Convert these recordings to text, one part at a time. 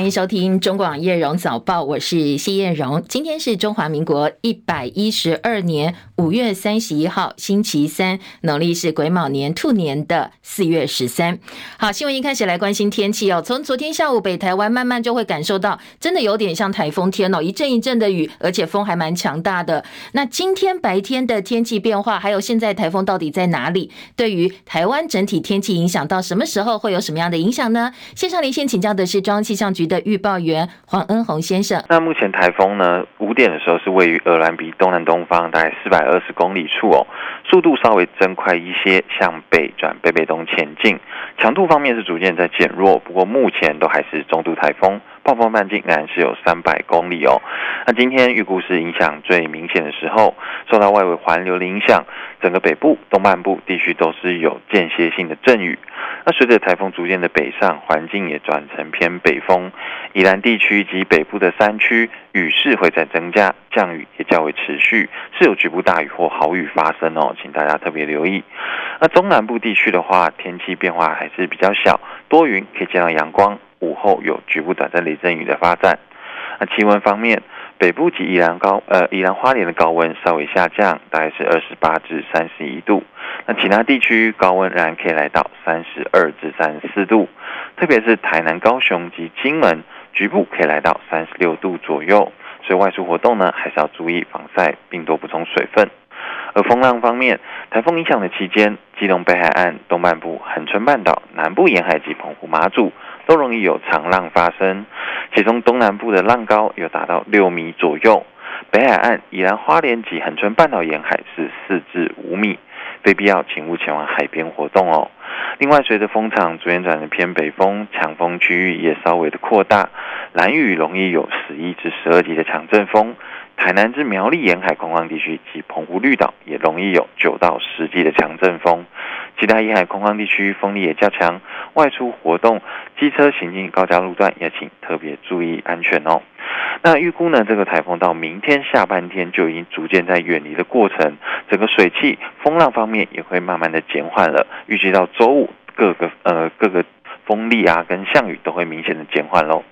欢迎收听中广叶荣早报，我是谢艳荣。今天是中华民国一百一十二年五月三十一号，星期三，农历是癸卯年兔年的四月十三。好，新闻一开始来关心天气哦。从昨天下午北台湾慢慢就会感受到，真的有点像台风天哦，一阵一阵的雨，而且风还蛮强大的。那今天白天的天气变化，还有现在台风到底在哪里？对于台湾整体天气影响到什么时候会有什么样的影响呢？线上连线请教的是中央气象局的预报员黄恩宏先生。那目前台风呢，五点的时候是位于鹅銮鼻东南东方大概四百二十公里处哦，速度稍微增快一些，向北转北北东前进，强度方面是逐渐在减弱，不过目前都还是中度台风。暴风半径仍然是有三百公里哦。那今天预估是影响最明显的时候，受到外围环流的影响，整个北部、东半部地区都是有间歇性的阵雨。那随着台风逐渐的北上，环境也转成偏北风，以南地区及北部的山区雨势会再增加，降雨也较为持续，是有局部大雨或豪雨发生哦，请大家特别留意。那中南部地区的话，天气变化还是比较小，多云，可以见到阳光。午后有局部短暂雷阵雨的发展。那气温方面，北部及宜兰高呃宜兰花莲的高温稍微下降，大概是二十八至三十一度。那其他地区高温仍然可以来到三十二至三十四度，特别是台南、高雄及金门，局部可以来到三十六度左右。所以外出活动呢，还是要注意防晒，并多补充水分。而风浪方面，台风影响的期间，基隆北海岸、东半部、恒春半岛、南部沿海及澎湖、马祖。都容易有长浪发生，其中东南部的浪高有达到六米左右，北海岸、宜兰花莲及恒春半岛沿海是四至五米，非必要请勿前往海边活动哦。另外，随着风场逐渐转的偏北风，强风区域也稍微的扩大，兰屿容易有十一至十二级的强阵风。海南至苗栗沿海空旷地区及澎湖绿岛也容易有九到十级的强阵风，其他沿海空旷地区风力也较强，外出活动、机车行进高架路段也请特别注意安全哦。那预估呢，这个台风到明天下半天就已经逐渐在远离的过程，整个水汽、风浪方面也会慢慢的减缓了。预计到周五，各个呃各个风力啊跟降雨都会明显的减缓喽。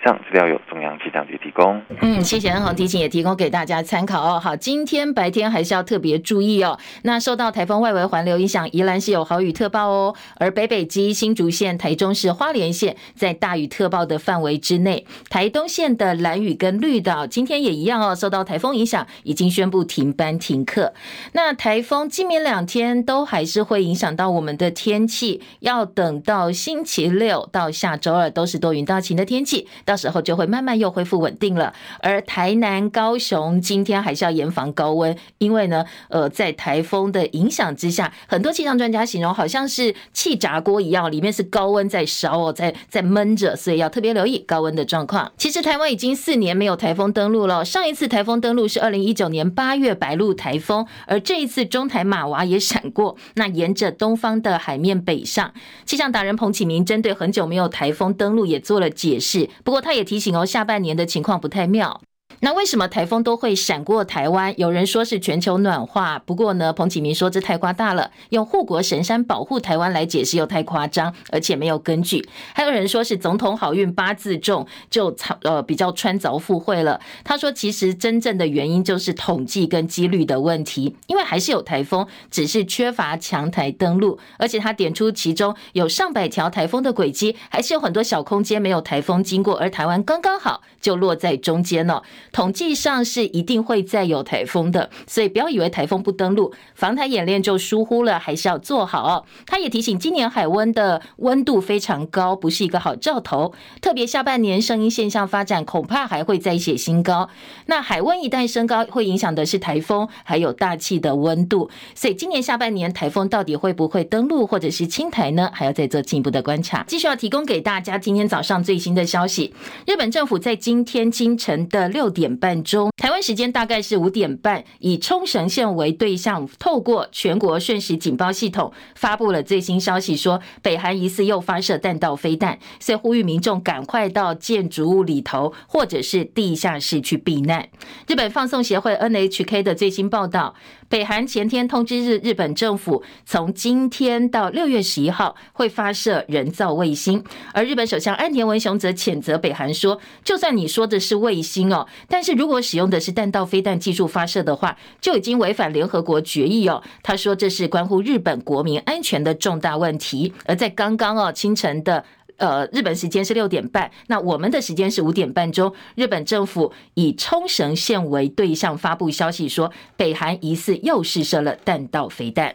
这样资料由中央气象局提供。嗯，谢谢恩鸿提醒，也提供给大家参考哦。好，今天白天还是要特别注意哦。那受到台风外围环流影响，宜兰是有豪雨特报哦。而北北基、新竹县、台中市、花莲县在大雨特报的范围之内。台东县的蓝屿跟绿岛今天也一样哦，受到台风影响，已经宣布停班停课。那台风今明两天都还是会影响到我们的天气，要等到星期六到下周二都是多云到晴的天气。到时候就会慢慢又恢复稳定了。而台南、高雄今天还是要严防高温，因为呢，呃，在台风的影响之下，很多气象专家形容好像是气炸锅一样，里面是高温在烧哦，在在闷着，所以要特别留意高温的状况。其实台湾已经四年没有台风登陆了，上一次台风登陆是二零一九年八月白鹿台风，而这一次中台马娃也闪过，那沿着东方的海面北上。气象达人彭启明针对很久没有台风登陆也做了解释，不过。他也提醒哦，下半年的情况不太妙。那为什么台风都会闪过台湾？有人说是全球暖化，不过呢，彭启明说这太夸大了，用护国神山保护台湾来解释又太夸张，而且没有根据。还有人说是总统好运八字重，就呃比较穿凿附会了。他说其实真正的原因就是统计跟几率的问题，因为还是有台风，只是缺乏强台登陆。而且他点出其中有上百条台风的轨迹，还是有很多小空间没有台风经过，而台湾刚刚好就落在中间了。统计上是一定会再有台风的，所以不要以为台风不登陆，防台演练就疏忽了，还是要做好哦。他也提醒，今年海温的温度非常高，不是一个好兆头。特别下半年圣婴现象发展，恐怕还会再写新高。那海温一旦升高，会影响的是台风，还有大气的温度。所以今年下半年台风到底会不会登陆，或者是轻台呢？还要再做进一步的观察。继续要提供给大家今天早上最新的消息：日本政府在今天清晨的六点半钟，台湾时间大概是五点半，以冲绳县为对象，透过全国瞬时警报系统发布了最新消息，说北韩疑似又发射弹道飞弹，所以呼吁民众赶快到建筑物里头或者是地下室去避难。日本放送协会 NHK 的最新报道，北韩前天通知日日本政府，从今天到六月十一号会发射人造卫星，而日本首相岸田文雄则谴责北韩说，就算你说的是卫星哦，但是如果使用的是弹道飞弹技术发射的话，就已经违反联合国决议哦。他说这是关乎日本国民安全的重大问题。而在刚刚哦清晨的。呃，日本时间是六点半，那我们的时间是五点半钟。日本政府以冲绳县为对象发布消息说，北韩疑似又试射了弹道飞弹。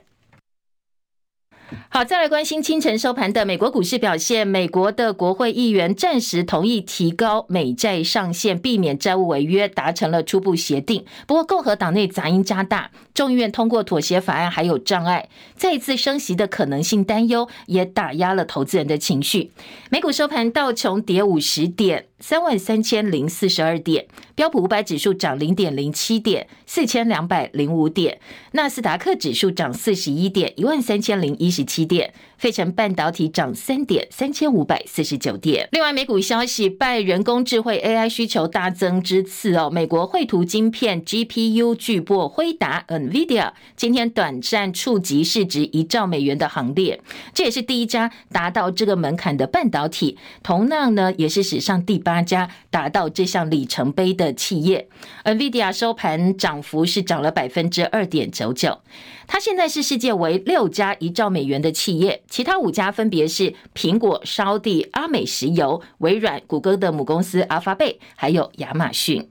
好，再来关心清晨收盘的美国股市表现。美国的国会议员暂时同意提高美债上限，避免债务违约，达成了初步协定。不过，共和党内杂音加大，众议院通过妥协法案还有障碍，再一次升息的可能性担忧也打压了投资人的情绪。美股收盘，道琼跌五十点。三万三千零四十二点，标普五百指数涨零点零七点，四千两百零五点，纳斯达克指数涨四十一点，一万三千零一十七点，费城半导体涨三点，三千五百四十九点。另外，美股消息，拜人工智慧 AI 需求大增之次哦，美国绘图晶片 GPU 巨擘辉达 NVIDIA 今天短暂触及市值一兆美元的行列，这也是第一家达到这个门槛的半导体，同样呢，也是史上第八。八家达到这项里程碑的企业，NVIDIA 收盘涨幅是涨了百分之二点九九。它现在是世界为六家一兆美元的企业，其他五家分别是苹果、烧地、阿美石油、微软、谷歌的母公司阿法贝，还有亚马逊。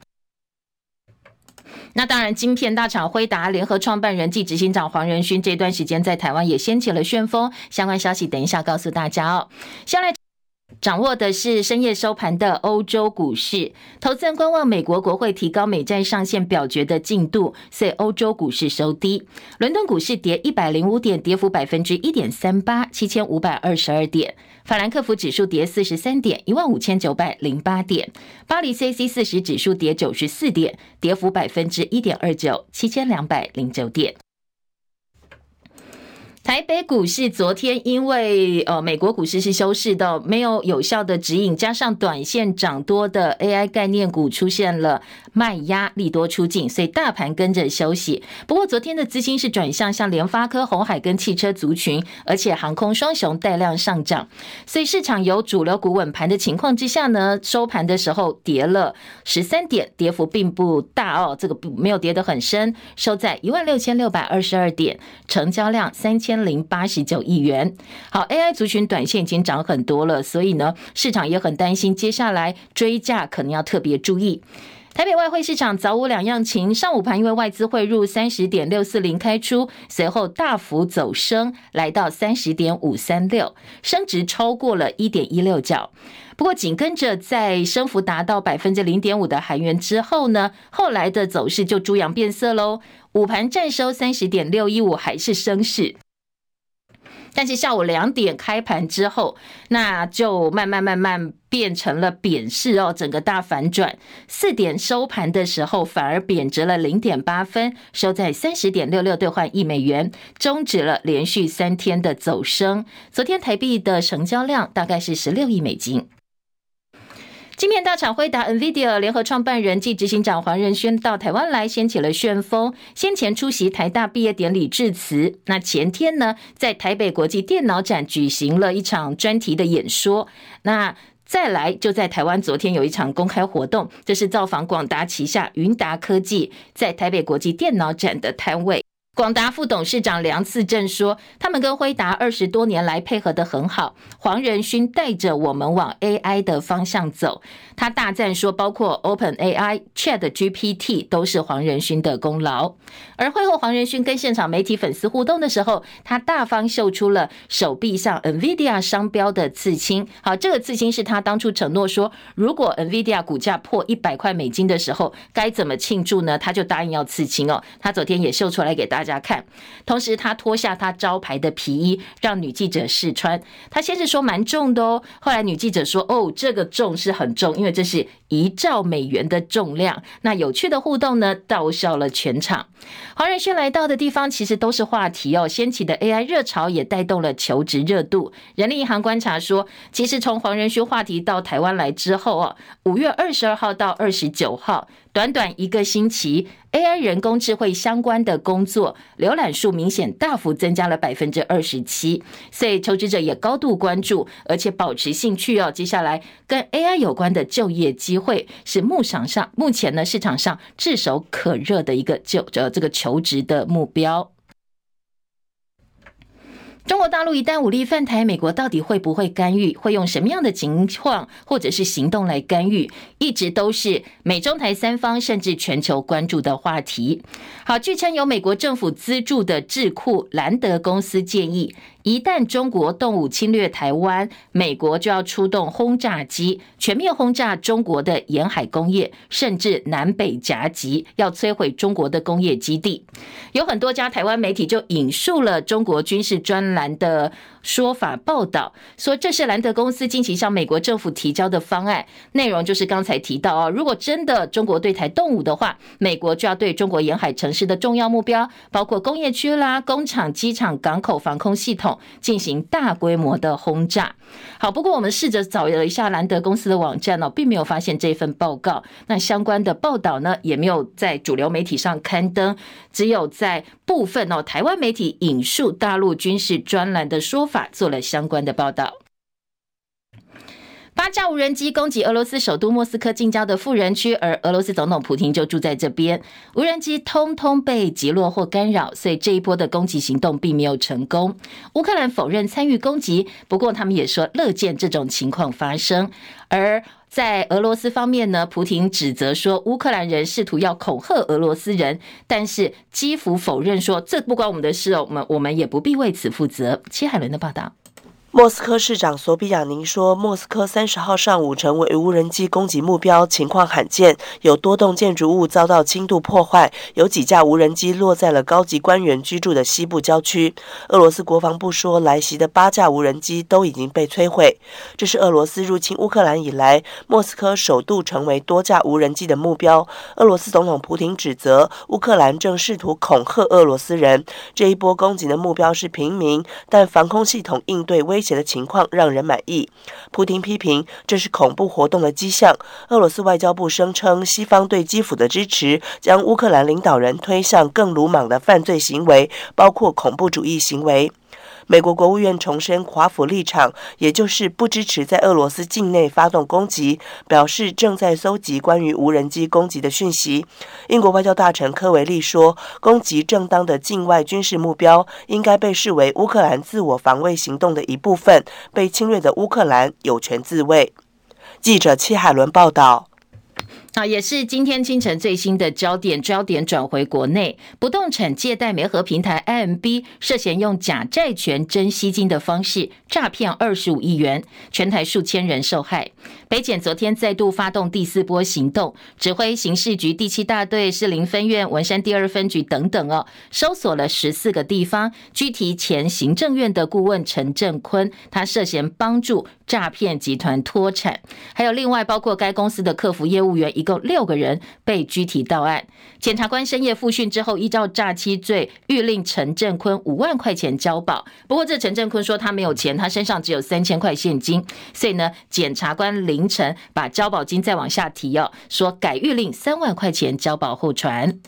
那当然，晶片大厂辉达联合创办人暨执行长黄仁勋这段时间在台湾也掀起了旋风，相关消息等一下告诉大家哦。下来。掌握的是深夜收盘的欧洲股市，投资人观望美国国会提高美债上限表决的进度，所以欧洲股市收低。伦敦股市跌一百零五点，跌幅百分之一点三八，七千五百二十二点。法兰克福指数跌四十三点，一万五千九百零八点。巴黎 CAC 四十指数跌九十四点，跌幅百分之一点二九，七千两百零九点。台北股市昨天因为呃美国股市是休市的，没有有效的指引，加上短线涨多的 AI 概念股出现了卖压，利多出尽，所以大盘跟着休息。不过昨天的资金是转向像联发科、红海跟汽车族群，而且航空双雄带量上涨，所以市场有主流股稳盘的情况之下呢，收盘的时候跌了十三点，跌幅并不大哦，这个不没有跌得很深，收在一万六千六百二十二点，成交量三千。千零八十九亿元。好，AI 族群短线已经涨很多了，所以呢，市场也很担心，接下来追价可能要特别注意。台北外汇市场早午两样情，上午盘因为外资汇入三十点六四零开出，随后大幅走升，来到三十点五三六，升值超过了一点一六角。不过紧跟着在升幅达到百分之零点五的韩元之后呢，后来的走势就猪羊变色喽。午盘站收三十点六一五，还是升势。但是下午两点开盘之后，那就慢慢慢慢变成了贬势哦，整个大反转。四点收盘的时候，反而贬值了零点八分，收在三十点六六兑换一美元，终止了连续三天的走升。昨天台币的成交量大概是十六亿美金。晶片大厂辉达 NVIDIA 联合创办人暨执行长黄仁勋到台湾来，掀起了旋风。先前出席台大毕业典礼致辞，那前天呢，在台北国际电脑展举行了一场专题的演说。那再来就在台湾，昨天有一场公开活动，这是造访广达旗下云达科技在台北国际电脑展的摊位。广达副董事长梁次正说：“他们跟辉达二十多年来配合得很好，黄仁勋带着我们往 AI 的方向走。他大赞说，包括 Open AI、Chat GPT 都是黄仁勋的功劳。而会后，黄仁勋跟现场媒体粉丝互动的时候，他大方秀出了手臂上 NVIDIA 商标的刺青。好，这个刺青是他当初承诺说，如果 NVIDIA 股价破一百块美金的时候，该怎么庆祝呢？他就答应要刺青哦。他昨天也秀出来给大家。”大家看，同时他脱下他招牌的皮衣，让女记者试穿。他先是说蛮重的哦，后来女记者说：“哦，这个重是很重，因为这是一兆美元的重量。”那有趣的互动呢，逗笑了全场。黄仁勋来到的地方其实都是话题哦，掀起的 AI 热潮也带动了求职热度。人力银行观察说，其实从黄仁勋话题到台湾来之后哦，五月二十二号到二十九号，短短一个星期。AI 人工智慧相关的工作浏览数明显大幅增加了百分之二十七，所以求职者也高度关注，而且保持兴趣哦。接下来跟 AI 有关的就业机会是目场上目前呢市场上炙手可热的一个就呃这个求职的目标。中国大陆一旦武力犯台，美国到底会不会干预？会用什么样的情况或者是行动来干预？一直都是美中台三方甚至全球关注的话题。好，据称由美国政府资助的智库兰德公司建议。一旦中国动武侵略台湾，美国就要出动轰炸机，全面轰炸中国的沿海工业，甚至南北夹击，要摧毁中国的工业基地。有很多家台湾媒体就引述了中国军事专栏的说法报道，说这是兰德公司近期向美国政府提交的方案，内容就是刚才提到哦，如果真的中国对台动武的话，美国就要对中国沿海城市的重要目标，包括工业区啦、工厂、机场、港口防空系统。进行大规模的轰炸。好，不过我们试着找了一下兰德公司的网站呢，并没有发现这份报告。那相关的报道呢，也没有在主流媒体上刊登，只有在部分哦台湾媒体引述大陆军事专栏的说法，做了相关的报道。八架无人机攻击俄罗斯首都莫斯科近郊的富人区，而俄罗斯总统普京就住在这边。无人机通通被击落或干扰，所以这一波的攻击行动并没有成功。乌克兰否认参与攻击，不过他们也说乐见这种情况发生。而在俄罗斯方面呢，普亭指责说乌克兰人试图要恐吓俄罗斯人，但是基辅否认说这不关我们的事哦，我们我们也不必为此负责。切海伦的报道。莫斯科市长索比亚宁说，莫斯科三十号上午成为无人机攻击目标，情况罕见。有多栋建筑物遭到轻度破坏，有几架无人机落在了高级官员居住的西部郊区。俄罗斯国防部说，来袭的八架无人机都已经被摧毁。这是俄罗斯入侵乌克兰以来，莫斯科首度成为多架无人机的目标。俄罗斯总统普亭指责乌克兰正试图恐吓俄罗斯人。这一波攻击的目标是平民，但防空系统应对危威胁的情况让人满意。普京批评这是恐怖活动的迹象。俄罗斯外交部声称，西方对基辅的支持将乌克兰领导人推向更鲁莽的犯罪行为，包括恐怖主义行为。美国国务院重申华府立场，也就是不支持在俄罗斯境内发动攻击，表示正在搜集关于无人机攻击的讯息。英国外交大臣科维利说，攻击正当的境外军事目标应该被视为乌克兰自我防卫行动的一部分，被侵略的乌克兰有权自卫。记者戚海伦报道。啊，也是今天清晨最新的焦点，焦点转回国内，不动产借贷媒合平台 IMB 涉嫌用假债权真吸金的方式诈骗二十五亿元，全台数千人受害。北检昨天再度发动第四波行动，指挥刑事局第七大队、士林分院、文山第二分局等等哦，搜索了十四个地方，拘提前行政院的顾问陈振坤，他涉嫌帮助诈骗集团脱产，还有另外包括该公司的客服业务员。一共六个人被拘提到案，检察官深夜复讯之后，依照诈欺罪，欲令陈振坤五万块钱交保。不过，这陈振坤说他没有钱，他身上只有三千块现金，所以呢，检察官凌晨把交保金再往下提哦，说改预令三万块钱交保候传。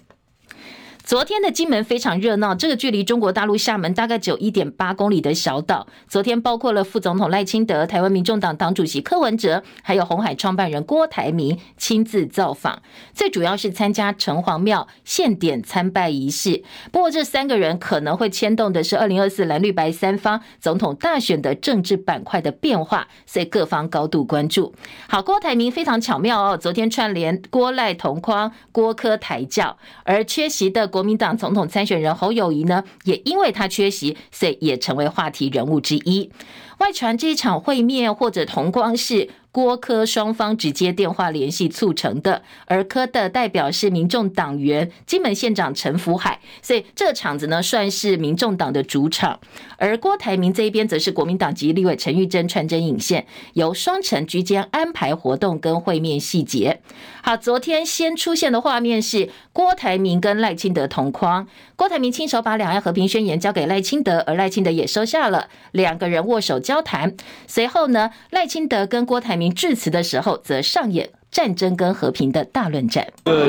昨天的金门非常热闹，这个距离中国大陆厦门大概只有一点八公里的小岛，昨天包括了副总统赖清德、台湾民众党党主席柯文哲，还有红海创办人郭台铭亲自造访，最主要是参加城隍庙献典参拜仪式。不过这三个人可能会牵动的是二零二四蓝绿白三方总统大选的政治板块的变化，所以各方高度关注。好，郭台铭非常巧妙哦，昨天串联郭赖同框郭柯台教，而缺席的。国民党总统参选人侯友谊呢，也因为他缺席，所以也成为话题人物之一。外传这一场会面或者同框是。郭柯双方直接电话联系促成的，而柯的代表是民众党员金门县长陈福海，所以这场子呢算是民众党的主场。而郭台铭这一边则是国民党籍立委陈玉珍穿针引线，由双城居间安排活动跟会面细节。好，昨天先出现的画面是郭台铭跟赖清德同框，郭台铭亲手把两岸和平宣言交给赖清德，而赖清德也收下了，两个人握手交谈。随后呢，赖清德跟郭台铭致辞的时候，则上演战争跟和平的大论战。呃，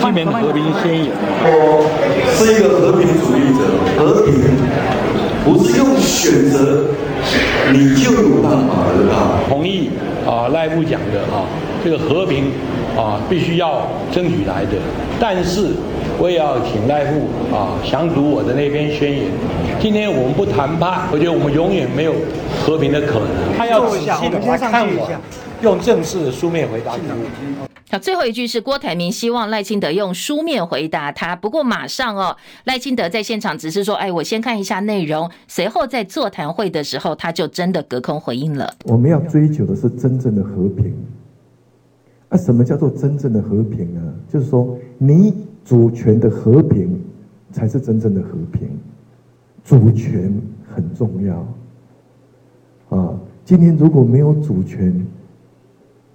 避免和平宣言，我是一个和平主义者，和平不是用选择你就有办法得到。同意啊，赖副讲的啊，这个和平啊，必须要争取来的，但是。我也要请赖副啊详读我的那篇宣言。今天我们不谈判，我觉得我们永远没有和平的可能。他要仔细的来看我，用正式的书面回答。好，最后一句是郭台铭希望赖清德用书面回答他。不过马上哦，赖清德在现场只是说：“哎，我先看一下内容。”随后在座谈会的时候，他就真的隔空回应了。我们要追求的是真正的和平。啊，什么叫做真正的和平呢？就是说你。主权的和平才是真正的和平，主权很重要啊！今天如果没有主权，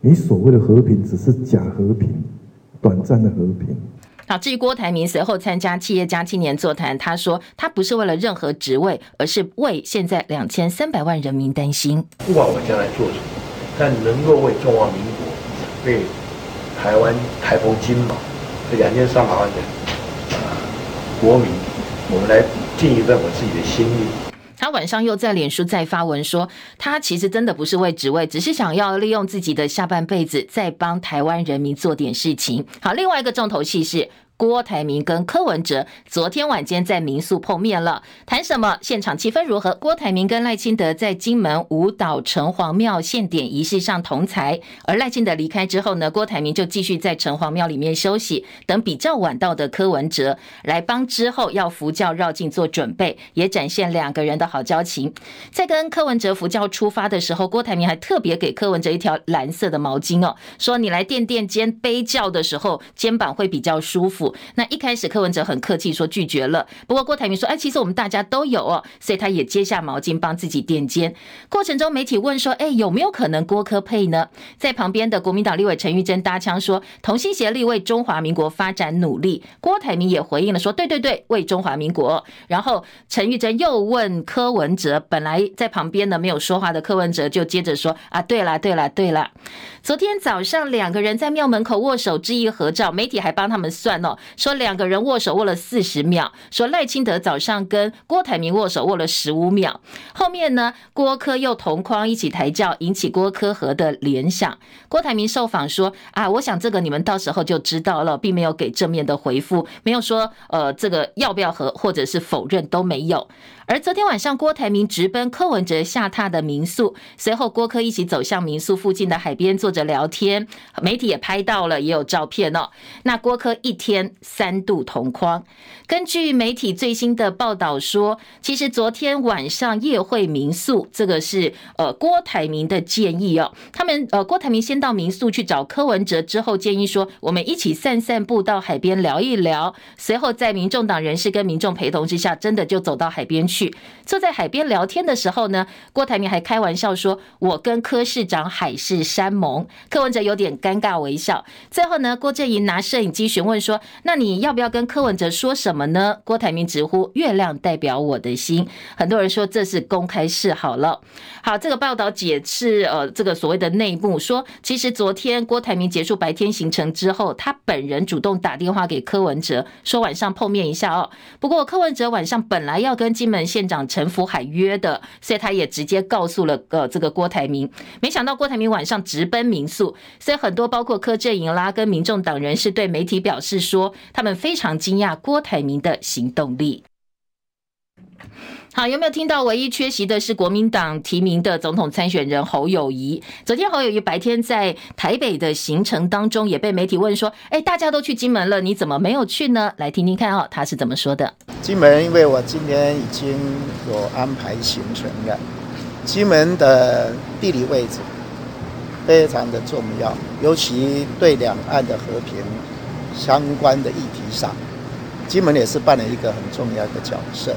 你所谓的和平只是假和平，短暂的和平。好，至于郭台铭随后参加企业家青年座谈，他说他不是为了任何职位，而是为现在两千三百万人民担心。不管我将来做什么，但能够为中华民国、为台湾台澎金马。这两千三百万的国民，我们来尽一份我自己的心意。他晚上又在脸书再发文说，他其实真的不是为职位，只是想要利用自己的下半辈子，再帮台湾人民做点事情。好，另外一个重头戏是。郭台铭跟柯文哲昨天晚间在民宿碰面了，谈什么？现场气氛如何？郭台铭跟赖清德在金门舞岛城隍庙献典仪式上同台，而赖清德离开之后呢，郭台铭就继续在城隍庙里面休息，等比较晚到的柯文哲来帮之后要佛教绕境做准备，也展现两个人的好交情。在跟柯文哲佛教出发的时候，郭台铭还特别给柯文哲一条蓝色的毛巾哦，说你来垫垫肩背轿的时候，肩膀会比较舒服。那一开始柯文哲很客气说拒绝了，不过郭台铭说，哎，其实我们大家都有哦，所以他也接下毛巾帮自己垫肩。过程中媒体问说，哎，有没有可能郭柯配呢？在旁边的国民党立委陈玉珍搭腔说，同心协力为中华民国发展努力。郭台铭也回应了说，对对对，为中华民国。然后陈玉珍又问柯文哲，本来在旁边呢没有说话的柯文哲就接着说，啊，对了对了对了，昨天早上两个人在庙门口握手致意合照，媒体还帮他们算哦。说两个人握手握了四十秒，说赖清德早上跟郭台铭握手握了十五秒，后面呢郭柯又同框一起抬轿，引起郭柯和的联想。郭台铭受访说啊，我想这个你们到时候就知道了，并没有给正面的回复，没有说呃这个要不要和或者是否认都没有。而昨天晚上，郭台铭直奔柯文哲下榻的民宿，随后郭柯一起走向民宿附近的海边坐着聊天，媒体也拍到了，也有照片哦。那郭柯一天三度同框，根据媒体最新的报道说，其实昨天晚上夜会民宿，这个是呃郭台铭的建议哦。他们呃郭台铭先到民宿去找柯文哲，之后建议说，我们一起散散步到海边聊一聊。随后在民众党人士跟民众陪同之下，真的就走到海边去。去坐在海边聊天的时候呢，郭台铭还开玩笑说：“我跟柯市长海誓山盟。”柯文哲有点尴尬微笑。最后呢，郭正莹拿摄影机询问说：“那你要不要跟柯文哲说什么呢？”郭台铭直呼：“月亮代表我的心。”很多人说这是公开示好了。好，这个报道解释呃，这个所谓的内幕说，其实昨天郭台铭结束白天行程之后，他本人主动打电话给柯文哲，说晚上碰面一下哦。不过柯文哲晚上本来要跟金门。县长陈福海约的，所以他也直接告诉了呃这个郭台铭，没想到郭台铭晚上直奔民宿，所以很多包括柯震营啦跟民众党人士对媒体表示说，他们非常惊讶郭台铭的行动力。好，有没有听到？唯一缺席的是国民党提名的总统参选人侯友谊。昨天侯友谊白天在台北的行程当中，也被媒体问说：“哎，大家都去金门了，你怎么没有去呢？”来听听看哦，他是怎么说的。金门，因为我今天已经有安排行程了。金门的地理位置非常的重要，尤其对两岸的和平相关的议题上，金门也是扮演一个很重要的角色。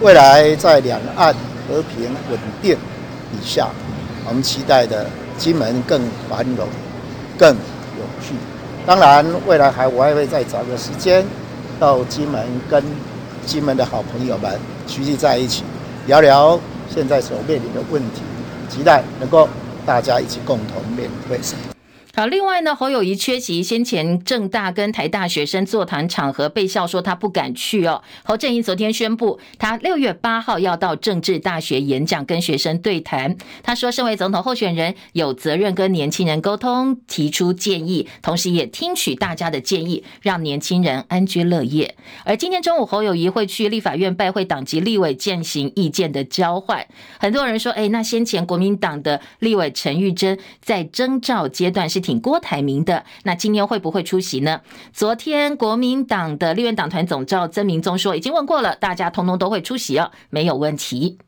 未来在两岸和平稳定以下，我们期待的金门更繁荣、更有序。当然，未来还我还会再找个时间到金门，跟金门的好朋友们聚集在一起，聊聊现在所面临的问题，期待能够大家一起共同面对。好，另外呢，侯友谊缺席先前政大跟台大学生座谈场合，被笑说他不敢去哦。侯正宜昨天宣布，他六月八号要到政治大学演讲，跟学生对谈。他说，身为总统候选人，有责任跟年轻人沟通，提出建议，同时也听取大家的建议，让年轻人安居乐业。而今天中午，侯友谊会去立法院拜会党籍立委，进行意见的交换。很多人说，哎，那先前国民党的立委陈玉珍在征召阶段是挺郭台铭的，那今天会不会出席呢？昨天国民党的立院党团总召曾明宗说，已经问过了，大家通通都会出席哦，没有问题。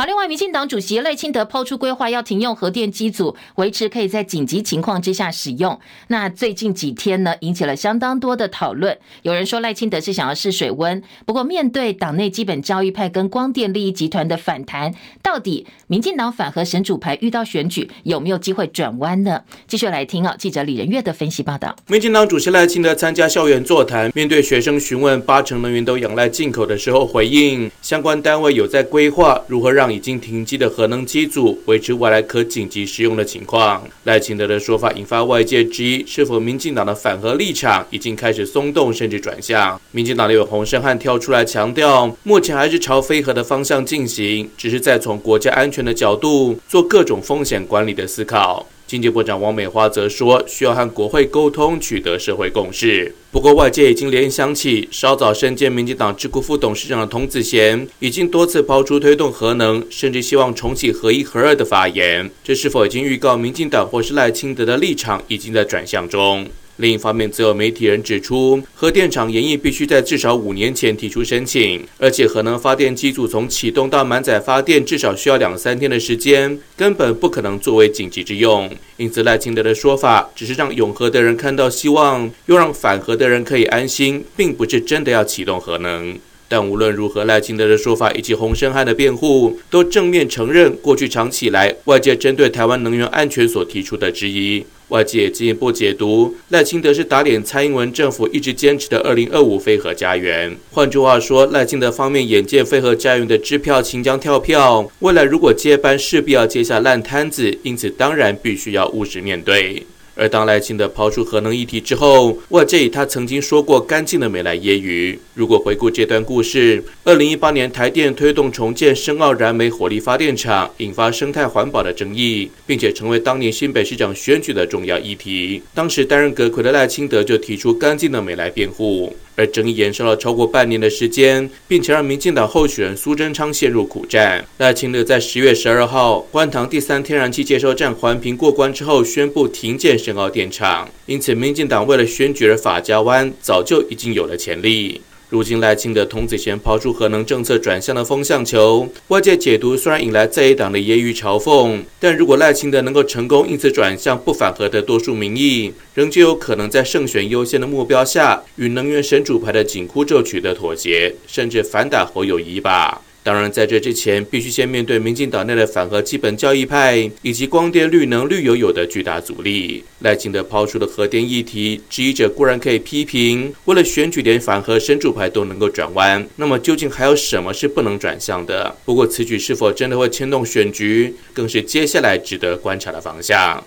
好，另外，民进党主席赖清德抛出规划，要停用核电机组，维持可以在紧急情况之下使用。那最近几天呢，引起了相当多的讨论。有人说赖清德是想要试水温，不过面对党内基本教育派跟光电利益集团的反弹，到底民进党反核神主牌遇到选举有没有机会转弯呢？继续来听啊，记者李仁月的分析报道。民进党主席赖清德参加校园座谈，面对学生询问八成能源都仰赖进口的时候，回应相关单位有在规划如何让。已经停机的核能机组维持外来可紧急使用的情况，赖清德的说法引发外界质疑，是否民进党的反核立场已经开始松动，甚至转向？民进党的有洪胜汉跳出来强调，目前还是朝非核的方向进行，只是在从国家安全的角度做各种风险管理的思考。经济部长王美花则说，需要和国会沟通，取得社会共识。不过，外界已经联想起，稍早身兼民进党智库副董事长的童子贤，已经多次抛出推动核能，甚至希望重启核一、核二的发言。这是否已经预告民进党或是赖清德的立场已经在转向中？另一方面，则有媒体人指出，核电厂延役必须在至少五年前提出申请，而且核能发电机组从启动到满载发电至少需要两三天的时间，根本不可能作为紧急之用。因此，赖清德的说法只是让永和的人看到希望，又让反核的人可以安心，并不是真的要启动核能。但无论如何，赖清德的说法以及洪申翰的辩护，都正面承认过去长期以来外界针对台湾能源安全所提出的质疑。外界进一步解读，赖清德是打脸蔡英文政府一直坚持的二零二五非核家园。换句话说，赖清德方面眼见非核家园的支票即将跳票，未来如果接班，势必要接下烂摊子，因此当然必须要务实面对。而当赖清德抛出核能议题之后，外界以他曾经说过“干净的煤”来揶揄。如果回顾这段故事，二零一八年台电推动重建深澳燃煤火力发电厂，引发生态环保的争议，并且成为当年新北市长选举的重要议题。当时担任阁揆的赖清德就提出“干净的煤”来辩护。而争议延烧了超过半年的时间，并且让民进党候选人苏贞昌陷入苦战。赖清德在十月十二号观塘第三天然气接收站环评过关之后，宣布停建深澳电厂。因此，民进党为了选举而法家湾，早就已经有了潜力。如今赖清德童子贤抛出核能政策转向的风向球，外界解读虽然引来在野党的揶揄嘲讽，但如果赖清德能够成功因此转向不反核的多数民意，仍旧有可能在胜选优先的目标下，与能源神主牌的紧箍咒取得妥协，甚至反打侯友谊吧。当然，在这之前，必须先面对民进党内的反核基本教义派以及光电绿能绿油油的巨大阻力。赖清德抛出的核电议题，质疑者固然可以批评，为了选举连反核神主牌都能够转弯，那么究竟还有什么是不能转向的？不过，此举是否真的会牵动选局，更是接下来值得观察的方向。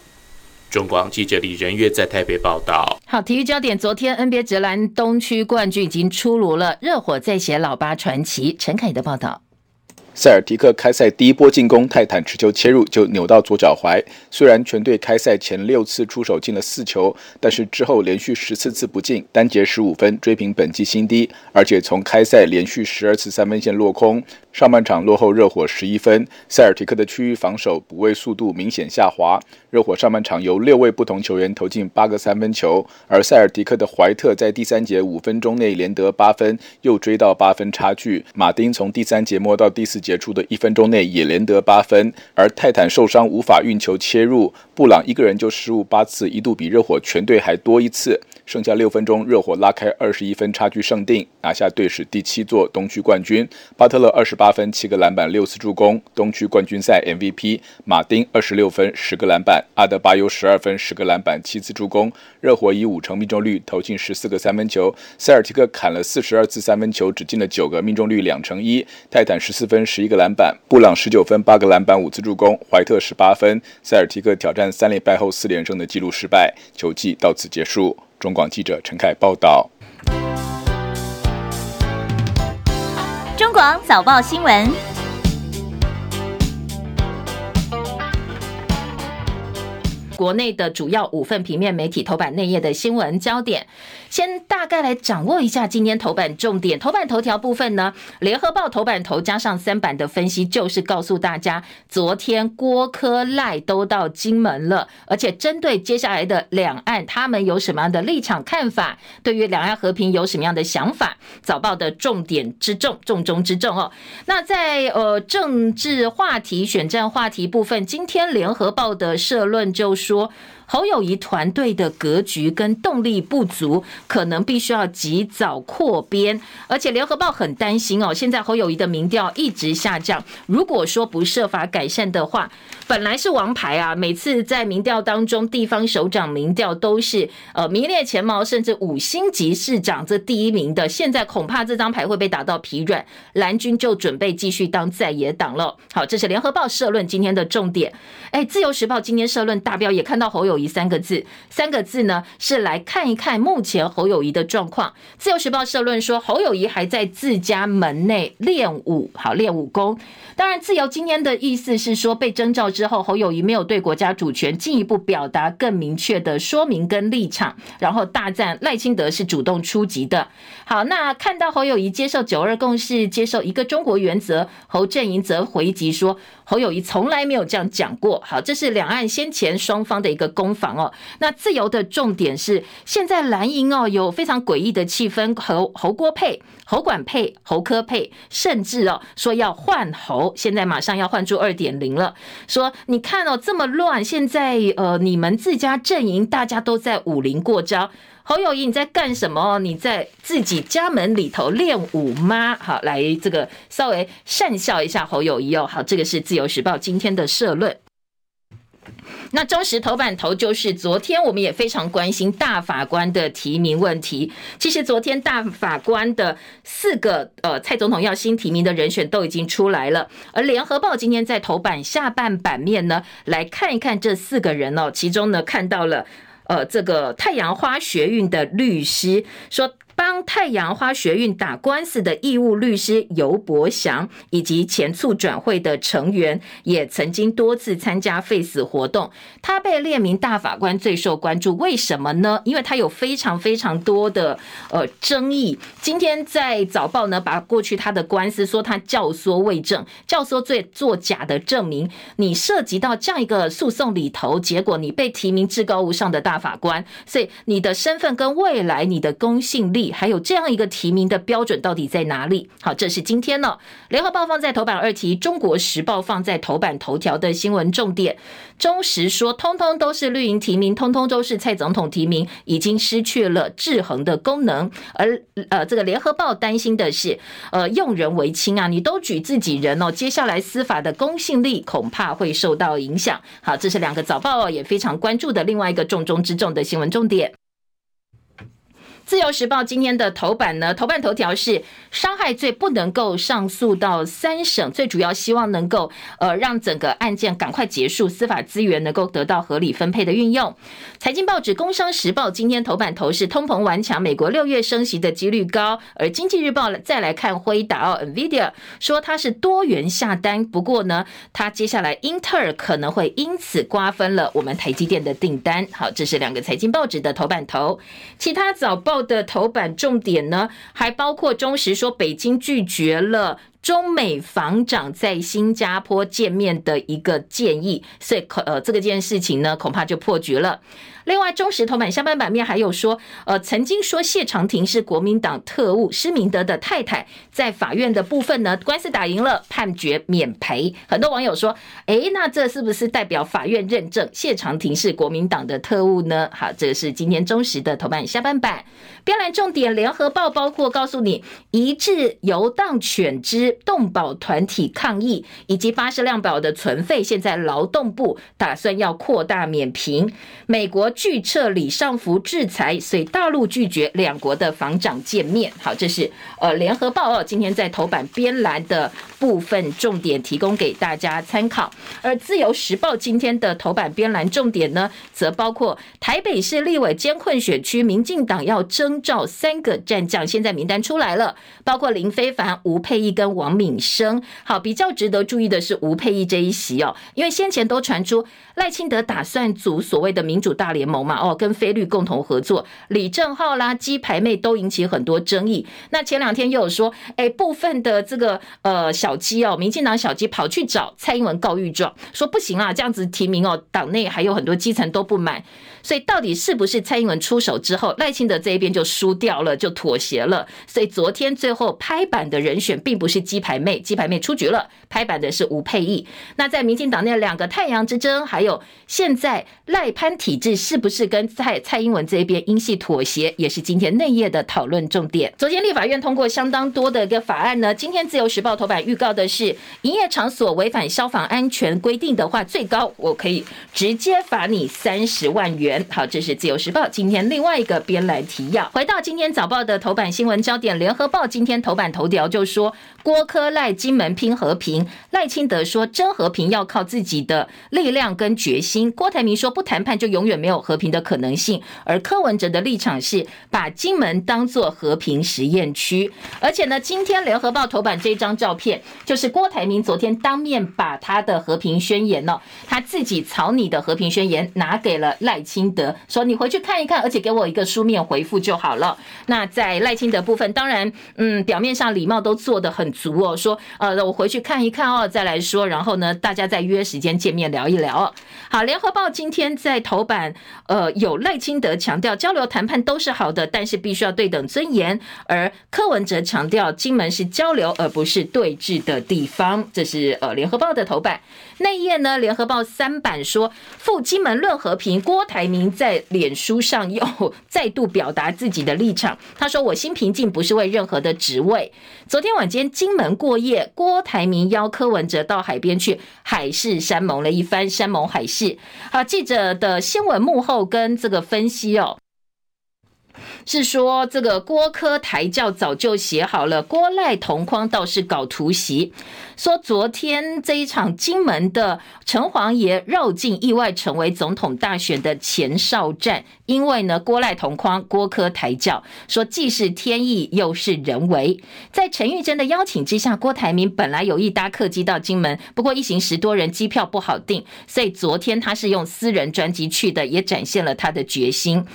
中广记者李仁月在台北报道。好，体育焦点，昨天 NBA 直篮东区冠军已经出炉了，热火再写老八传奇。陈凯的报道。塞尔提克开赛第一波进攻，泰坦持球切入就扭到左脚踝。虽然全队开赛前六次出手进了四球，但是之后连续十四次不进，单节十五分，追平本季新低。而且从开赛连续十二次三分线落空，上半场落后热火十一分。塞尔提克的区域防守补位速度明显下滑，热火上半场由六位不同球员投进八个三分球，而塞尔提克的怀特在第三节五分钟内连得八分，又追到八分差距。马丁从第三节末到第四。结束的一分钟内也连得八分，而泰坦受伤无法运球切入，布朗一个人就失误八次，一度比热火全队还多一次。剩下六分钟，热火拉开二十一分差距胜定，拿下队史第七座东区冠军。巴特勒二十八分、七个篮板、六次助攻，东区冠军赛 MVP。马丁二十六分、十个篮板，阿德巴约十二分、十个篮板、七次助攻。热火以五成命中率投进十四个三分球，塞尔提克砍了四十二次三分球，只进了九个，命中率两成一。泰坦十四分。十一个篮板，布朗十九分八个篮板五次助攻，怀特十八分。塞尔提克挑战三连败后四连胜的纪录失败，球季到此结束。中广记者陈凯报道。中广早报新闻。国内的主要五份平面媒体头版内页的新闻焦点，先大概来掌握一下今天头版重点。头版头条部分呢，联合报头版头加上三版的分析，就是告诉大家，昨天郭科赖都到金门了，而且针对接下来的两岸，他们有什么样的立场看法？对于两岸和平有什么样的想法？早报的重点之重，重中之重哦。那在呃政治话题、选战话题部分，今天联合报的社论就说。侯友谊团队的格局跟动力不足，可能必须要及早扩编。而且联合报很担心哦，现在侯友谊的民调一直下降，如果说不设法改善的话，本来是王牌啊，每次在民调当中，地方首长民调都是呃名列前茅，甚至五星级市长这第一名的，现在恐怕这张牌会被打到疲软，蓝军就准备继续当在野党了。好，这是联合报社论今天的重点。哎，自由时报今天社论大标也看到侯友三个字，三个字呢是来看一看目前侯友宜的状况。自由时报社论说，侯友宜还在自家门内练武，好练武功。当然，自由今天的意思是说，被征召之后，侯友宜没有对国家主权进一步表达更明确的说明跟立场，然后大赞赖清德是主动出击的。好，那看到侯友宜接受九二共识，接受一个中国原则，侯阵营则回击说，侯友宜从来没有这样讲过。好，这是两岸先前双方的一个攻防哦。那自由的重点是，现在蓝营哦有非常诡异的气氛，侯侯郭配、侯管配、侯科配，甚至哦说要换侯，现在马上要换出二点零了。说你看哦这么乱，现在呃你们自家阵营大家都在武林过招。侯友谊，你在干什么？你在自己家门里头练舞吗？好，来这个稍微讪笑一下侯友谊哦。好，这个是自由时报今天的社论。那中时头版头就是昨天我们也非常关心大法官的提名问题。其实昨天大法官的四个呃蔡总统要新提名的人选都已经出来了，而联合报今天在头版下半版面呢，来看一看这四个人哦，其中呢看到了。呃，这个太阳花学运的律师说。帮太阳花学运打官司的义务律师游伯祥，以及前促转会的成员，也曾经多次参加废死活动。他被列名大法官最受关注，为什么呢？因为他有非常非常多的呃争议。今天在早报呢，把过去他的官司说他教唆伪证、教唆罪作假的证明。你涉及到这样一个诉讼里头，结果你被提名至高无上的大法官，所以你的身份跟未来你的公信力。还有这样一个提名的标准到底在哪里？好，这是今天呢，联合报放在头版二题，中国时报放在头版头条的新闻重点。中时说，通通都是绿营提名，通通都是蔡总统提名，已经失去了制衡的功能。而呃，这个联合报担心的是，呃，用人唯亲啊，你都举自己人哦，接下来司法的公信力恐怕会受到影响。好，这是两个早报哦也非常关注的另外一个重中之重的新闻重点。自由时报今天的头版呢，头版头条是伤害罪不能够上诉到三审，最主要希望能够呃让整个案件赶快结束，司法资源能够得到合理分配的运用。财经报纸工商时报今天头版头是通膨顽强，美国六月升息的几率高，而经济日报再来看辉达哦，NVIDIA 说它是多元下单，不过呢，它接下来英特尔可能会因此瓜分了我们台积电的订单。好，这是两个财经报纸的头版头，其他早报。的头版重点呢，还包括中时说北京拒绝了中美防长在新加坡见面的一个建议，所以可呃这个件事情呢，恐怕就破局了。另外，中时头版下半版面还有说，呃，曾经说谢长廷是国民党特务施明德的太太，在法院的部分呢，官司打赢了，判决免赔。很多网友说，诶，那这是不是代表法院认证谢长廷是国民党的特务呢？好，这是今天中时的头版下半版。标栏重点，联合报包括告诉你，一致游荡犬只支动保团体抗议，以及八十辆表的存废，现在劳动部打算要扩大免评。美国拒撤李尚福制裁，所以大陆拒绝两国的防长见面。好，这是呃联合报哦，今天在头版编栏的部分重点提供给大家参考。而自由时报今天的头版编栏重点呢，则包括台北市立委监困选区，民进党要征召三个战将，现在名单出来了，包括林非凡、吴佩义跟王王敏生。好，比较值得注意的是吴沛忆这一席哦，因为先前都传出赖清德打算组所谓的民主大联盟嘛，哦，跟菲律共同合作，李正浩啦、鸡排妹都引起很多争议。那前两天又有说，哎，部分的这个呃小鸡哦，民进党小鸡跑去找蔡英文告御状，说不行啊，这样子提名哦，党内还有很多基层都不满。所以到底是不是蔡英文出手之后，赖清德这一边就输掉了，就妥协了？所以昨天最后拍板的人选并不是鸡排妹，鸡排妹出局了，拍板的是吴沛忆。那在民进党内两个太阳之争，还有现在赖潘体制是不是跟蔡蔡英文这一边因系妥协，也是今天内页的讨论重点。昨天立法院通过相当多的一个法案呢，今天自由时报头版预告的是，营业场所违反消防安全规定的话，最高我可以直接罚你三十万元。好，这是自由时报今天另外一个编来提要。回到今天早报的头版新闻焦点，联合报今天头版头条就说，郭柯赖金门拼和平，赖清德说真和平要靠自己的力量跟决心，郭台铭说不谈判就永远没有和平的可能性，而柯文哲的立场是把金门当做和平实验区，而且呢，今天联合报头版这张照片就是郭台铭昨天当面把他的和平宣言呢，他自己草拟的和平宣言拿给了赖清。清德说：“你回去看一看，而且给我一个书面回复就好了。”那在赖清德部分，当然，嗯，表面上礼貌都做得很足哦。说：“呃，我回去看一看哦，再来说。”然后呢，大家再约时间见面聊一聊。好，联合报今天在头版，呃，有赖清德强调交流谈判都是好的，但是必须要对等尊严。而柯文哲强调金门是交流而不是对峙的地方。这是呃联合报的头版。内页呢，联合报三版说：“赴金门论和平，郭台。”铭在脸书上又 再度表达自己的立场，他说：“我心平静，不是为任何的职位。”昨天晚间金门过夜，郭台铭邀柯文哲到海边去海誓山盟了一番，山盟海誓。好，记者的新闻幕后跟这个分析哦。是说这个郭科台教早就写好了，郭赖同框倒是搞突袭。说昨天这一场金门的城隍爷绕境，意外成为总统大选的前哨战，因为呢郭赖同框，郭科台教，说既是天意又是人为。在陈玉珍的邀请之下，郭台铭本来有意搭客机到金门，不过一行十多人机票不好订，所以昨天他是用私人专机去的，也展现了他的决心。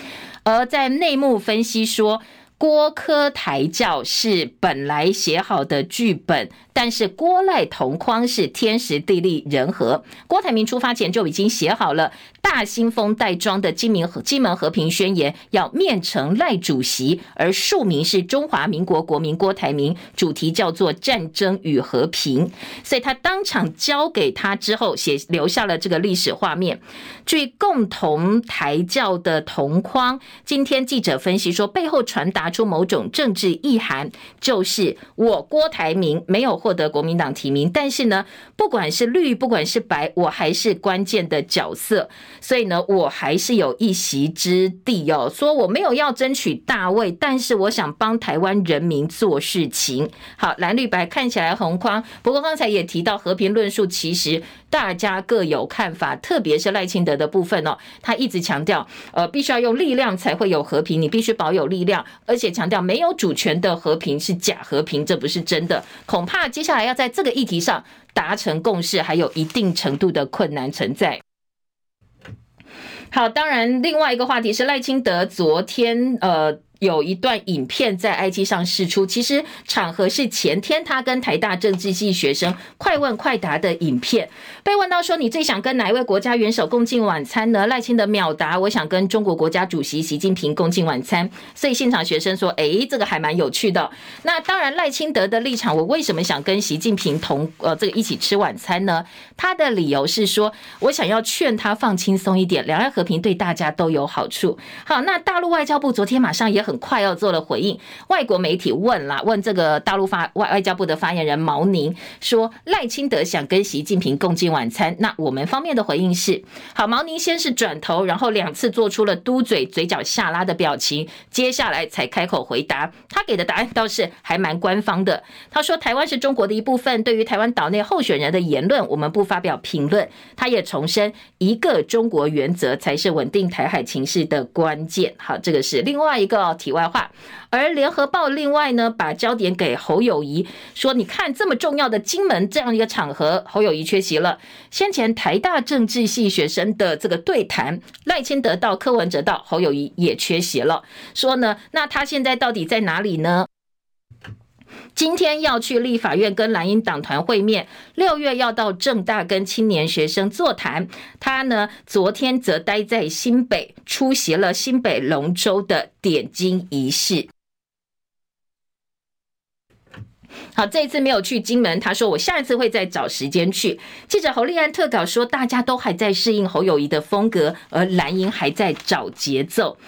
而在内幕分析说，郭科台教是本来写好的剧本。但是郭赖同框是天时地利人和，郭台铭出发前就已经写好了大新风带装的金明和金门和平宣言，要面呈赖主席，而署名是中华民国国民郭台铭，主题叫做战争与和平，所以他当场交给他之后，写留下了这个历史画面。据共同台教的同框，今天记者分析说，背后传达出某种政治意涵，就是我郭台铭没有。获得国民党提名，但是呢，不管是绿，不管是白，我还是关键的角色，所以呢，我还是有一席之地哦。说我没有要争取大位，但是我想帮台湾人民做事情。好，蓝绿白看起来红框，不过刚才也提到和平论述，其实大家各有看法，特别是赖清德的部分哦，他一直强调，呃，必须要用力量才会有和平，你必须保有力量，而且强调没有主权的和平是假和平，这不是真的，恐怕。接下来要在这个议题上达成共识，还有一定程度的困难存在。好，当然，另外一个话题是赖清德昨天呃。有一段影片在 IG 上释出，其实场合是前天他跟台大政治系学生快问快答的影片。被问到说，你最想跟哪一位国家元首共进晚餐呢？赖清德秒答，我想跟中国国家主席习近平共进晚餐。所以现场学生说，哎，这个还蛮有趣的。那当然，赖清德的立场，我为什么想跟习近平同呃这个一起吃晚餐呢？他的理由是说，我想要劝他放轻松一点，两岸和平对大家都有好处。好，那大陆外交部昨天马上也。很快要做了回应。外国媒体问啦，问这个大陆发外外交部的发言人毛宁说，赖清德想跟习近平共进晚餐，那我们方面的回应是：好，毛宁先是转头，然后两次做出了嘟嘴、嘴角下拉的表情，接下来才开口回答。他给的答案倒是还蛮官方的。他说，台湾是中国的一部分，对于台湾岛内候选人的言论，我们不发表评论。他也重申，一个中国原则才是稳定台海情势的关键。好，这个是另外一个题外话。而联合报另外呢，把焦点给侯友谊，说你看这么重要的金门这样一个场合，侯友谊缺席了。先前台大政治系学生的这个对谈，赖清德到，柯文哲到，侯友谊也缺席了。说呢，那他现在到底在哪里呢？今天要去立法院跟蓝营党团会面，六月要到政大跟青年学生座谈。他呢，昨天则待在新北，出席了新北龙舟的点睛仪式。好，这一次没有去金门，他说我下一次会再找时间去。记者侯立安特稿说，大家都还在适应侯友宜的风格，而蓝营还在找节奏。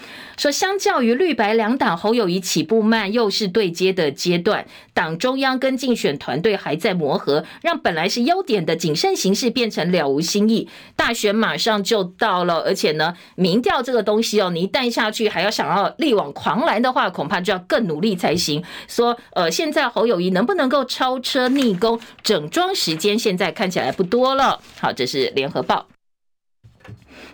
说，相较于绿白两党，侯友谊起步慢，又是对接的阶段，党中央跟竞选团队还在磨合，让本来是优点的谨慎行事变成了无新意。大选马上就到了，而且呢，民调这个东西哦，你一旦下去还要想要力挽狂澜的话，恐怕就要更努力才行。说，呃，现在侯友谊能不能够超车逆攻，整装时间现在看起来不多了。好，这是联合报。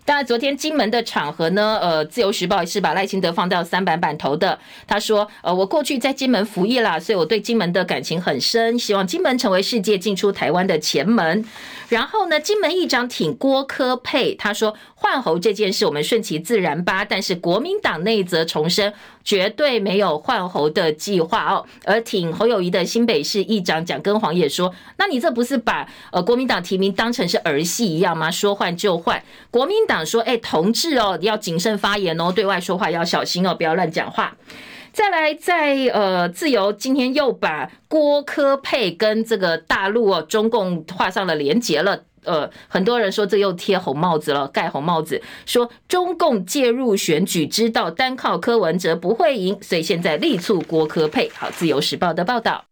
当然，昨天金门的场合呢，呃，自由时报也是把赖清德放到三版版头的。他说，呃，我过去在金门服役啦，所以我对金门的感情很深，希望金门成为世界进出台湾的前门。然后呢，金门议长挺郭科佩，他说换侯这件事我们顺其自然吧。但是国民党内则重申绝对没有换侯的计划哦。而挺侯友谊的新北市议长蒋根煌也说，那你这不是把呃国民党提名当成是儿戏一样吗？说换就换。国民党说，哎，同志哦，要谨慎发言哦，对外说话要小心哦，不要乱讲话。再来，在呃，自由今天又把郭科配跟这个大陆哦，中共画上了连结了。呃，很多人说这又贴红帽子了，盖红帽子，说中共介入选举，知道单靠柯文哲不会赢，所以现在力促郭科配。好，自由时报的报道。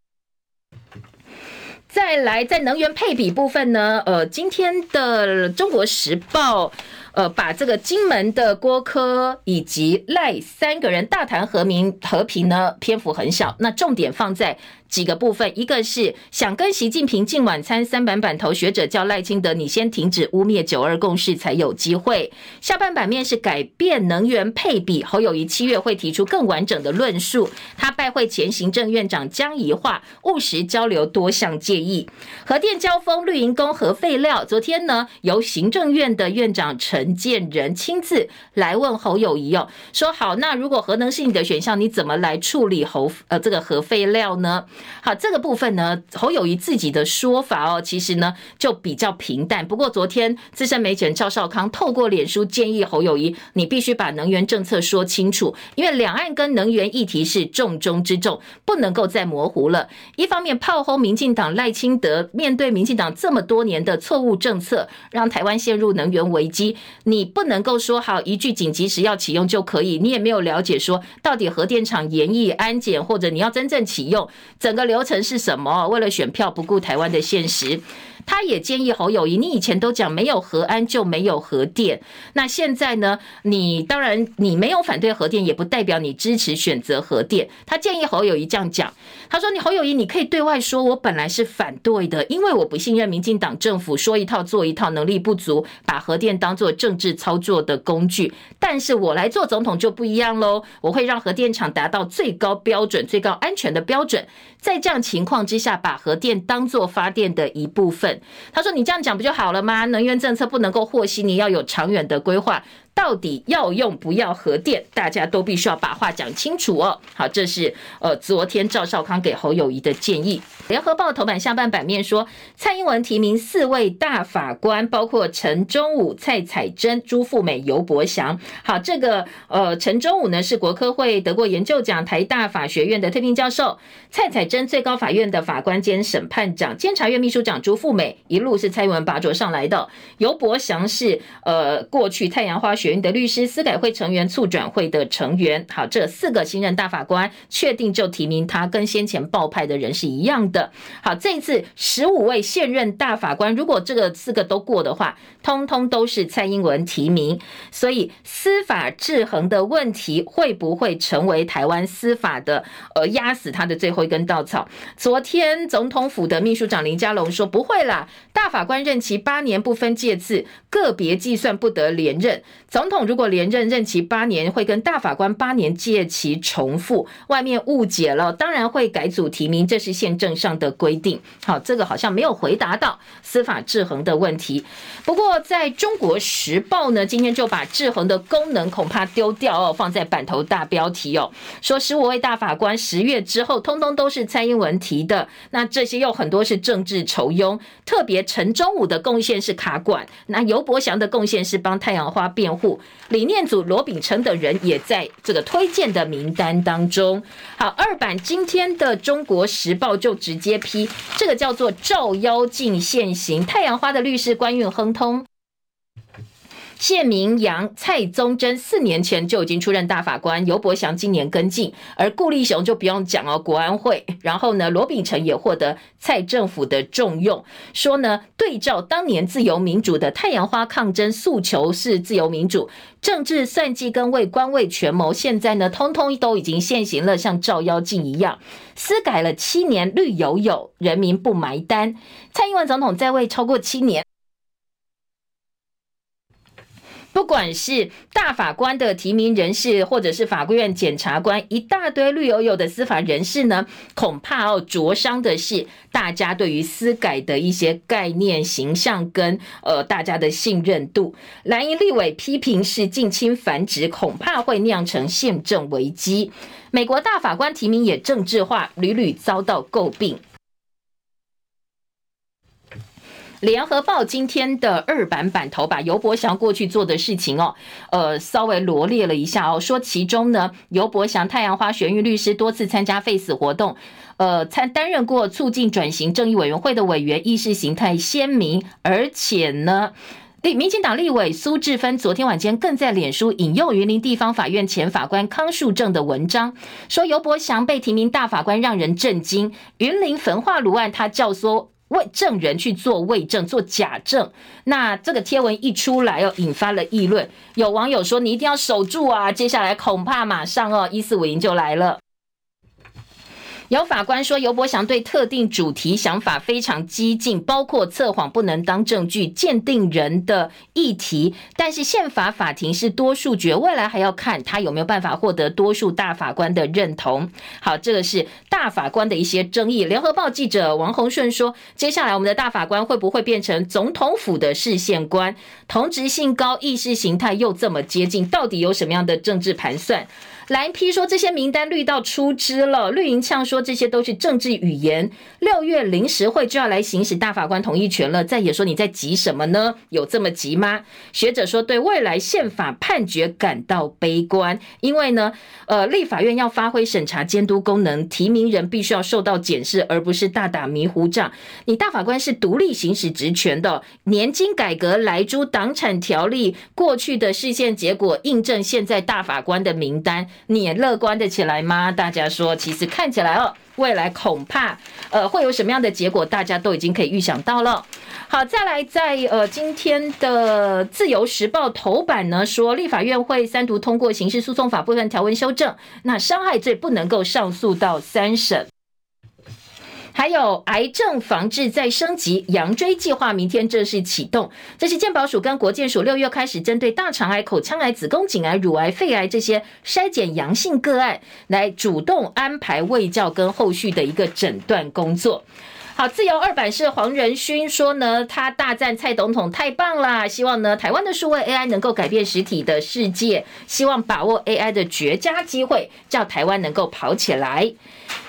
再来，在能源配比部分呢，呃，今天的中国时报。呃，把这个金门的郭科以及赖三个人大谈和平和平呢，篇幅很小，那重点放在。几个部分，一个是想跟习近平进晚餐，三版版头学者叫赖清德，你先停止污蔑九二共识才有机会。下半版面是改变能源配比，侯友谊七月会提出更完整的论述。他拜会前行政院长江宜桦，务实交流多项建议。核电交锋，绿营攻核废料。昨天呢，由行政院的院长陈建仁亲自来问侯友宜哦，说好，那如果核能是你的选项，你怎么来处理核呃这个核废料呢？好，这个部分呢，侯友宜自己的说法哦，其实呢就比较平淡。不过昨天资深媒体人赵少康透过脸书建议侯友宜，你必须把能源政策说清楚，因为两岸跟能源议题是重中之重，不能够再模糊了。一方面炮轰民进党赖清德，面对民进党这么多年的错误政策，让台湾陷入能源危机，你不能够说好一句紧急时要启用就可以，你也没有了解说到底核电厂研议安检，或者你要真正启用。整个流程是什么？为了选票不顾台湾的现实。他也建议侯友谊，你以前都讲没有核安就没有核电，那现在呢？你当然你没有反对核电，也不代表你支持选择核电。他建议侯友谊这样讲，他说：“你侯友谊，你可以对外说我本来是反对的，因为我不信任民进党政府说一套做一套，能力不足，把核电当做政治操作的工具。但是我来做总统就不一样喽，我会让核电厂达到最高标准、最高安全的标准，在这样情况之下，把核电当做发电的一部分。”他说：“你这样讲不就好了吗？能源政策不能够和稀你，要有长远的规划。”到底要用不要核电，大家都必须要把话讲清楚哦。好，这是呃昨天赵少康给侯友宜的建议。联合报头版下半版面说，蔡英文提名四位大法官，包括陈忠武、蔡彩珍、朱富美、尤伯祥。好，这个呃陈忠武呢是国科会得过研究奖、台大法学院的特聘教授，蔡彩珍最高法院的法官兼审判长、监察院秘书长朱富美一路是蔡英文拔擢上来的，尤伯祥是呃过去太阳花。学运的律师、司改会成员、促转会的成员。好，这四个新任大法官确定就提名他，跟先前报派的人是一样的。好，这一次十五位现任大法官，如果这个四个都过的话，通通都是蔡英文提名。所以司法制衡的问题会不会成为台湾司法的呃压死他的最后一根稻草？昨天总统府的秘书长林佳龙说不会啦，大法官任期八年不分届次，个别计算不得连任。总统如果连任任期八年，会跟大法官八年届期重复。外面误解了，当然会改组提名，这是宪政上的规定。好，这个好像没有回答到司法制衡的问题。不过在中国时报呢，今天就把制衡的功能恐怕丢掉哦，放在版头大标题哦，说十五位大法官十月之后，通通都是蔡英文提的。那这些又很多是政治酬庸，特别陈忠武的贡献是卡管，那尤伯祥的贡献是帮太阳花辩护，李念祖、罗秉成等人也在这个推荐的名单当中。好，二版今天的中国时报就直接批，这个叫做照妖镜现行，太阳花的律师官运亨通。谢明阳、蔡宗珍四年前就已经出任大法官，尤伯祥今年跟进，而顾立雄就不用讲哦，国安会。然后呢，罗秉成也获得蔡政府的重用，说呢，对照当年自由民主的太阳花抗争诉求是自由民主，政治算计跟为官位权谋，现在呢，通通都已经现行了，像照妖镜一样。私改了七年，绿油油，人民不埋单。蔡英文总统在位超过七年。不管是大法官的提名人士，或者是法院检察官，一大堆绿油油的司法人士呢，恐怕要灼伤的是大家对于司改的一些概念、形象跟呃大家的信任度。蓝营立委批评是近亲繁殖，恐怕会酿成宪政危机。美国大法官提名也政治化，屡屡遭到诟病。联合报今天的二版版头把尤伯祥过去做的事情哦，呃，稍微罗列了一下哦，说其中呢，尤伯祥太阳花玄玉律师多次参加废死活动，呃，参担任过促进转型正义委员会的委员，意识形态鲜明，而且呢，立民进党立委苏治芬昨天晚间更在脸书引用云林地方法院前法官康树正的文章，说尤伯祥被提名大法官让人震惊，云林焚化炉案他教唆。为证人去做伪证、做假证，那这个贴文一出来又，引发了议论。有网友说：“你一定要守住啊，接下来恐怕马上哦，一四五零就来了。”有法官说，尤伯祥对特定主题想法非常激进，包括测谎不能当证据、鉴定人的议题。但是宪法法庭是多数决，未来还要看他有没有办法获得多数大法官的认同。好，这个是大法官的一些争议。联合报记者王洪顺说，接下来我们的大法官会不会变成总统府的视线官？同职性高，意识形态又这么接近，到底有什么样的政治盘算？蓝批说这些名单绿到出汁了，绿营呛说这些都是政治语言。六月临时会就要来行使大法官同意权了，再也说你在急什么呢？有这么急吗？学者说对未来宪法判决感到悲观，因为呢，呃，立法院要发挥审查监督功能，提名人必须要受到检视，而不是大打迷糊仗。你大法官是独立行使职权的，年金改革、莱猪、党产条例过去的释宪结果，印证现在大法官的名单。你也乐观的起来吗？大家说，其实看起来哦，未来恐怕呃会有什么样的结果，大家都已经可以预想到了。好，再来在呃今天的自由时报头版呢，说立法院会三读通过刑事诉讼法部分条文修正，那伤害罪不能够上诉到三审。还有癌症防治再升级，羊追计划明天正式启动。这是健保署跟国健署六月开始针对大肠癌、口腔癌、子宫颈癌、乳癌、肺癌这些筛检阳性个案，来主动安排卫教跟后续的一个诊断工作。好，自由二版是黄仁勋说呢，他大赞蔡总统太棒啦，希望呢台湾的数位 AI 能够改变实体的世界，希望把握 AI 的绝佳机会，叫台湾能够跑起来。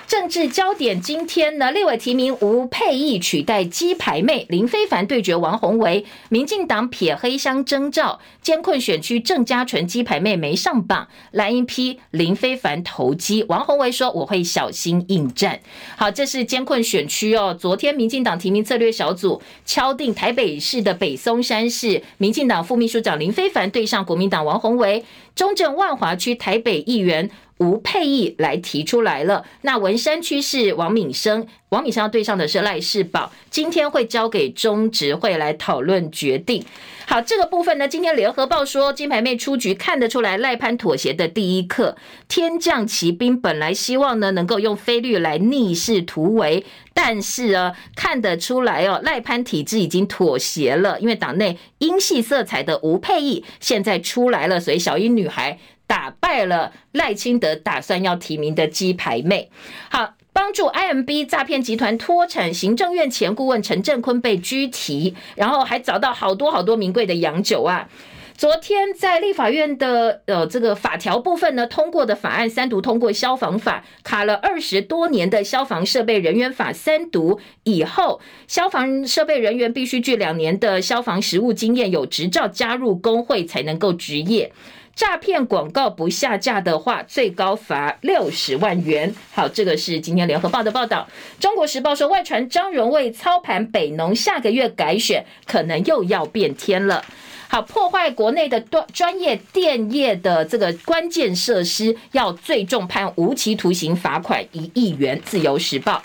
政治焦点，今天呢，立委提名吴沛忆取代鸡排妹，林非凡对决王鸿薇，民进党撇黑箱征召，监困选区郑家纯鸡排妹没上榜，蓝营批林非凡投机，王鸿薇说我会小心应战。好，这是监困选区哦。昨天民进党提名策略小组敲定台北市的北松山市，民进党副秘书长林非凡对上国民党王鸿薇，中正万华区台北议员。吴沛忆来提出来了，那文山区是王敏生，王敏生要对上的是赖世宝，今天会交给中执会来讨论决定。好，这个部分呢，今天联合报说金牌妹出局，看得出来赖潘妥协的第一课。天降奇兵本来希望呢能够用菲律来逆势突围，但是啊，看得出来哦，赖潘体制已经妥协了，因为党内英系色彩的吴沛忆现在出来了，所以小英女孩。打败了赖清德打算要提名的鸡排妹，好，帮助 IMB 诈骗集团脱产。行政院前顾问陈振坤被拘提，然后还找到好多好多名贵的洋酒啊。昨天在立法院的呃这个法条部分呢，通过的法案三读通过消防法，卡了二十多年的消防设备人员法三读以后，消防设备人员必须具两年的消防实务经验，有执照加入工会才能够执业。诈骗广告不下架的话，最高罚六十万元。好，这个是今天联合报的报道。中国时报说，外传张荣卫操盘北农，下个月改选，可能又要变天了。好，破坏国内的专专业电业的这个关键设施，要最重判无期徒刑，罚款一亿元。自由时报。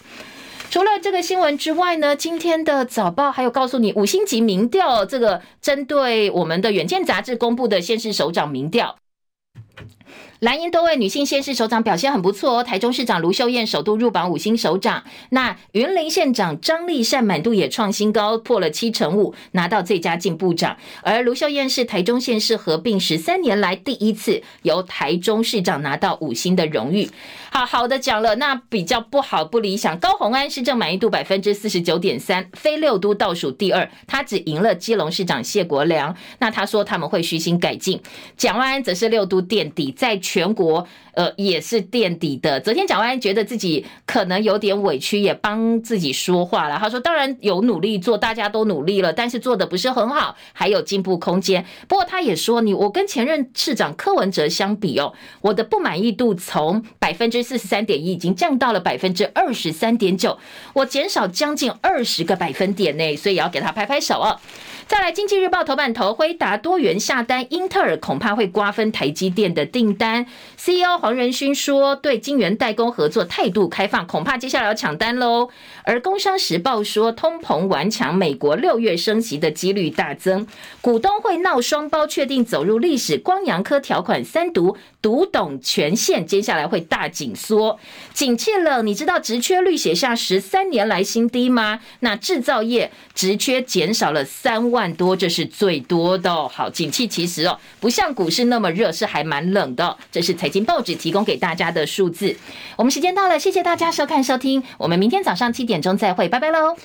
除了这个新闻之外呢，今天的早报还有告诉你五星级民调，这个针对我们的远见杂志公布的县市首长民调。蓝营多位女性县市首长表现很不错哦，台中市长卢秀燕首度入榜五星首长，那云林县长张丽善满度也创新高，破了七成五，拿到最佳进步奖。而卢秀燕是台中县市合并十三年来第一次由台中市长拿到五星的荣誉。好好的讲了，那比较不好不理想，高虹安市政满意度百分之四十九点三，非六都倒数第二，他只赢了基隆市长谢国梁。那他说他们会虚心改进。蒋万安则是六都垫底，在全国。呃，也是垫底的。昨天蒋万安觉得自己可能有点委屈，也帮自己说话了。他说：“当然有努力做，大家都努力了，但是做的不是很好，还有进步空间。不过他也说，你我跟前任市长柯文哲相比哦，我的不满意度从百分之四十三点一已经降到了百分之二十三点九，我减少将近二十个百分点呢，所以要给他拍拍手哦。”再来，《经济日报》头版头，辉达多元下单，英特尔恐怕会瓜分台积电的订单。CEO 黄仁勋说，对晶圆代工合作态度开放，恐怕接下来要抢单喽。而《工商时报》说，通膨顽强，美国六月升息的几率大增。股东会闹双包，确定走入历史。光阳科条款三读，读懂权限，接下来会大紧缩。景气了，你知道职缺率写下十三年来新低吗？那制造业职缺减少了三万。多，这是最多的。好，景气其实哦，不像股市那么热，是还蛮冷的。这是财经报纸提供给大家的数字。我们时间到了，谢谢大家收看收听，我们明天早上七点钟再会，拜拜喽。